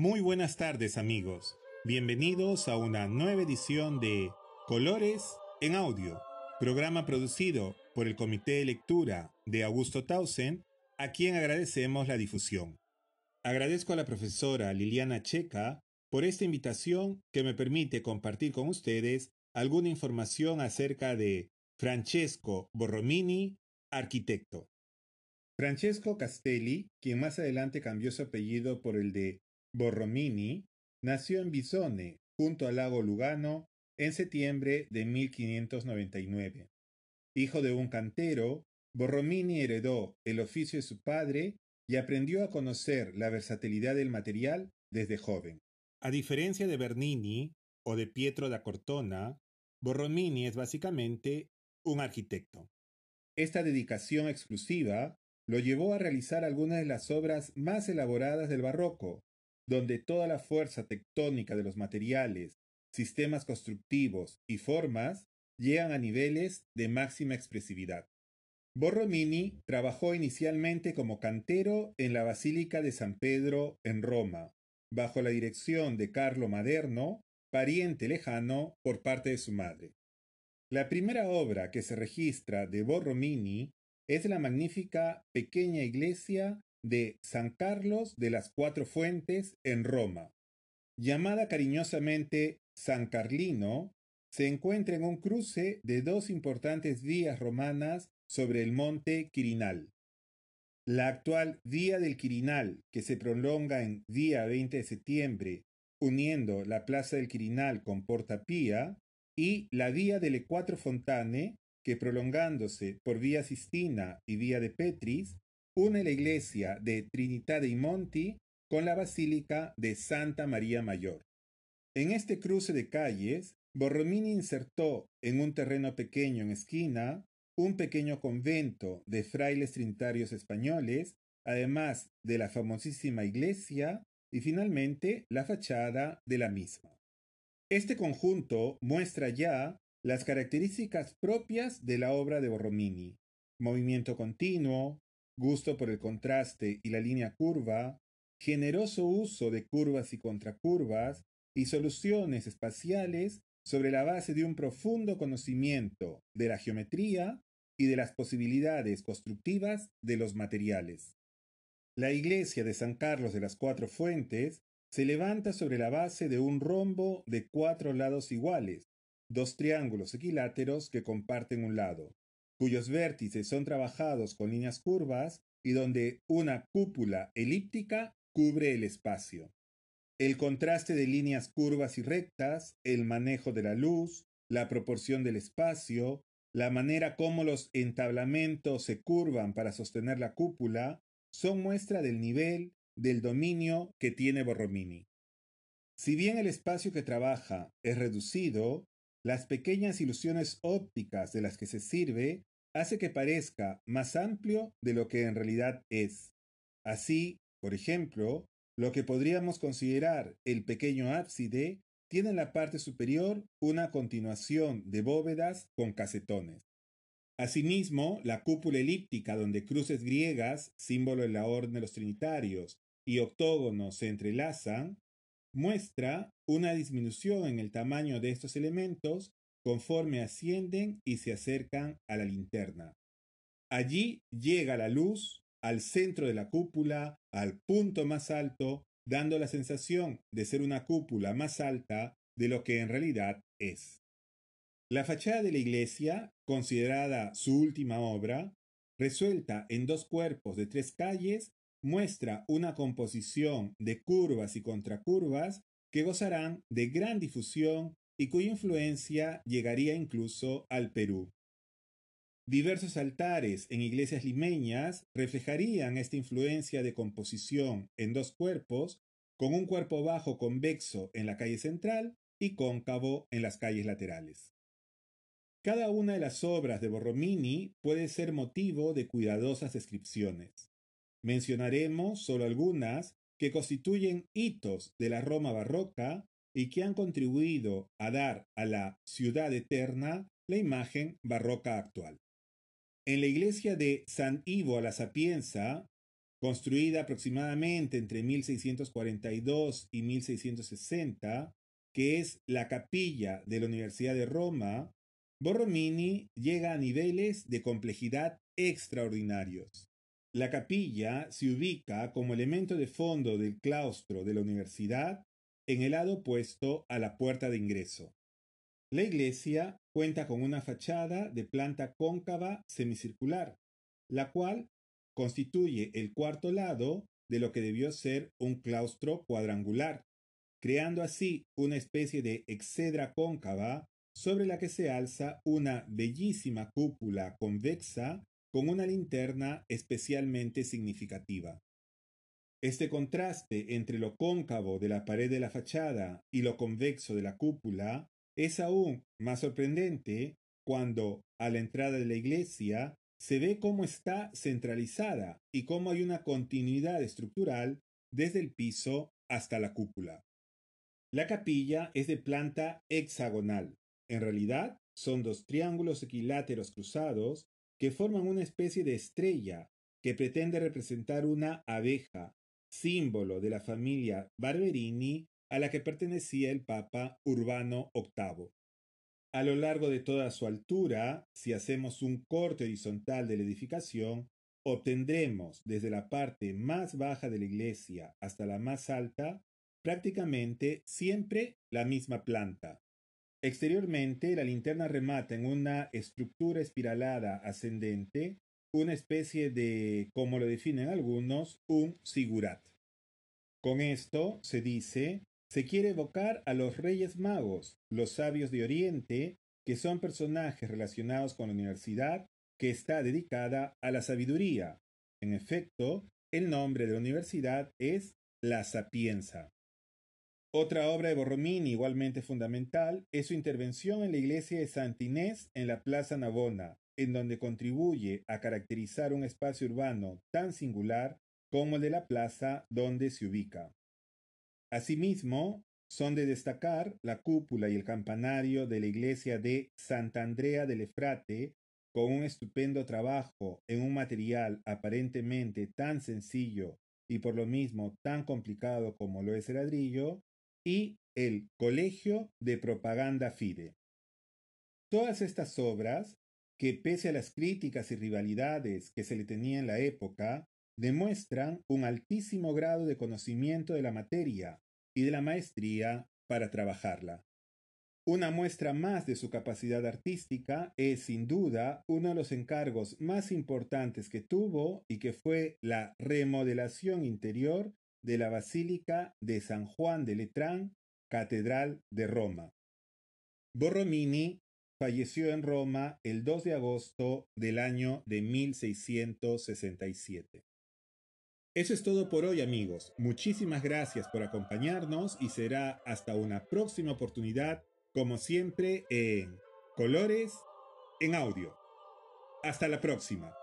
Muy buenas tardes amigos, bienvenidos a una nueva edición de Colores en Audio, programa producido por el Comité de Lectura de Augusto Tausen, a quien agradecemos la difusión. Agradezco a la profesora Liliana Checa por esta invitación que me permite compartir con ustedes alguna información acerca de Francesco Borromini, arquitecto. Francesco Castelli, quien más adelante cambió su apellido por el de Borromini, nació en Bisone, junto al lago Lugano, en septiembre de 1599. Hijo de un cantero, Borromini heredó el oficio de su padre y aprendió a conocer la versatilidad del material desde joven. A diferencia de Bernini o de Pietro da Cortona, Borromini es básicamente un arquitecto. Esta dedicación exclusiva lo llevó a realizar algunas de las obras más elaboradas del barroco, donde toda la fuerza tectónica de los materiales, sistemas constructivos y formas llegan a niveles de máxima expresividad. Borromini trabajó inicialmente como cantero en la Basílica de San Pedro en Roma, bajo la dirección de Carlo Maderno, pariente lejano por parte de su madre. La primera obra que se registra de Borromini es la magnífica pequeña iglesia de San Carlos de las Cuatro Fuentes en Roma. Llamada cariñosamente San Carlino, se encuentra en un cruce de dos importantes vías romanas sobre el monte Quirinal. La actual Vía del Quirinal, que se prolonga en Vía 20 de septiembre, uniendo la Plaza del Quirinal con Porta Pía, y la Vía delle Quattro Fontane, que prolongándose por Vía Sistina y Vía de Petris, une la iglesia de Trinità dei Monti con la Basílica de Santa María Mayor. En este cruce de calles, Borromini insertó en un terreno pequeño en esquina un pequeño convento de frailes trinitarios españoles, además de la famosísima iglesia y finalmente la fachada de la misma. Este conjunto muestra ya las características propias de la obra de Borromini, movimiento continuo, gusto por el contraste y la línea curva, generoso uso de curvas y contracurvas y soluciones espaciales sobre la base de un profundo conocimiento de la geometría y de las posibilidades constructivas de los materiales. La iglesia de San Carlos de las Cuatro Fuentes se levanta sobre la base de un rombo de cuatro lados iguales, dos triángulos equiláteros que comparten un lado, cuyos vértices son trabajados con líneas curvas y donde una cúpula elíptica cubre el espacio. El contraste de líneas curvas y rectas, el manejo de la luz, la proporción del espacio, la manera como los entablamentos se curvan para sostener la cúpula son muestra del nivel del dominio que tiene Borromini. Si bien el espacio que trabaja es reducido, las pequeñas ilusiones ópticas de las que se sirve hace que parezca más amplio de lo que en realidad es. Así, por ejemplo, lo que podríamos considerar el pequeño ábside tiene en la parte superior una continuación de bóvedas con casetones. Asimismo, la cúpula elíptica donde cruces griegas, símbolo de la orden de los trinitarios, y octógonos se entrelazan, muestra una disminución en el tamaño de estos elementos conforme ascienden y se acercan a la linterna. Allí llega la luz al centro de la cúpula, al punto más alto, dando la sensación de ser una cúpula más alta de lo que en realidad es. La fachada de la iglesia, considerada su última obra, resuelta en dos cuerpos de tres calles, muestra una composición de curvas y contracurvas que gozarán de gran difusión y cuya influencia llegaría incluso al Perú. Diversos altares en iglesias limeñas reflejarían esta influencia de composición en dos cuerpos, con un cuerpo bajo convexo en la calle central y cóncavo en las calles laterales. Cada una de las obras de Borromini puede ser motivo de cuidadosas descripciones. Mencionaremos solo algunas que constituyen hitos de la Roma barroca y que han contribuido a dar a la ciudad eterna la imagen barroca actual. En la iglesia de San Ivo a la Sapienza, construida aproximadamente entre 1642 y 1660, que es la capilla de la Universidad de Roma, Borromini llega a niveles de complejidad extraordinarios. La capilla se ubica como elemento de fondo del claustro de la universidad en el lado opuesto a la puerta de ingreso. La iglesia cuenta con una fachada de planta cóncava semicircular, la cual constituye el cuarto lado de lo que debió ser un claustro cuadrangular, creando así una especie de excedra cóncava sobre la que se alza una bellísima cúpula convexa con una linterna especialmente significativa. Este contraste entre lo cóncavo de la pared de la fachada y lo convexo de la cúpula es aún más sorprendente cuando, a la entrada de la iglesia, se ve cómo está centralizada y cómo hay una continuidad estructural desde el piso hasta la cúpula. La capilla es de planta hexagonal. En realidad, son dos triángulos equiláteros cruzados que forman una especie de estrella que pretende representar una abeja, símbolo de la familia Barberini a la que pertenecía el Papa Urbano VIII. A lo largo de toda su altura, si hacemos un corte horizontal de la edificación, obtendremos desde la parte más baja de la iglesia hasta la más alta prácticamente siempre la misma planta. Exteriormente, la linterna remata en una estructura espiralada ascendente, una especie de, como lo definen algunos, un sigurat. Con esto se dice se quiere evocar a los reyes magos, los sabios de Oriente, que son personajes relacionados con la universidad que está dedicada a la sabiduría. En efecto, el nombre de la universidad es La Sapienza. Otra obra de Borromini igualmente fundamental es su intervención en la iglesia de Santa Inés en la Plaza Navona, en donde contribuye a caracterizar un espacio urbano tan singular como el de la plaza donde se ubica. Asimismo, son de destacar la cúpula y el campanario de la iglesia de Santa Andrea del Efrate, con un estupendo trabajo en un material aparentemente tan sencillo y por lo mismo tan complicado como lo es el ladrillo, y el Colegio de Propaganda Fide. Todas estas obras, que pese a las críticas y rivalidades que se le tenía en la época, demuestran un altísimo grado de conocimiento de la materia y de la maestría para trabajarla. Una muestra más de su capacidad artística es sin duda uno de los encargos más importantes que tuvo y que fue la remodelación interior de la Basílica de San Juan de Letrán, Catedral de Roma. Borromini falleció en Roma el 2 de agosto del año de 1667. Eso es todo por hoy amigos. Muchísimas gracias por acompañarnos y será hasta una próxima oportunidad, como siempre, en Colores en Audio. Hasta la próxima.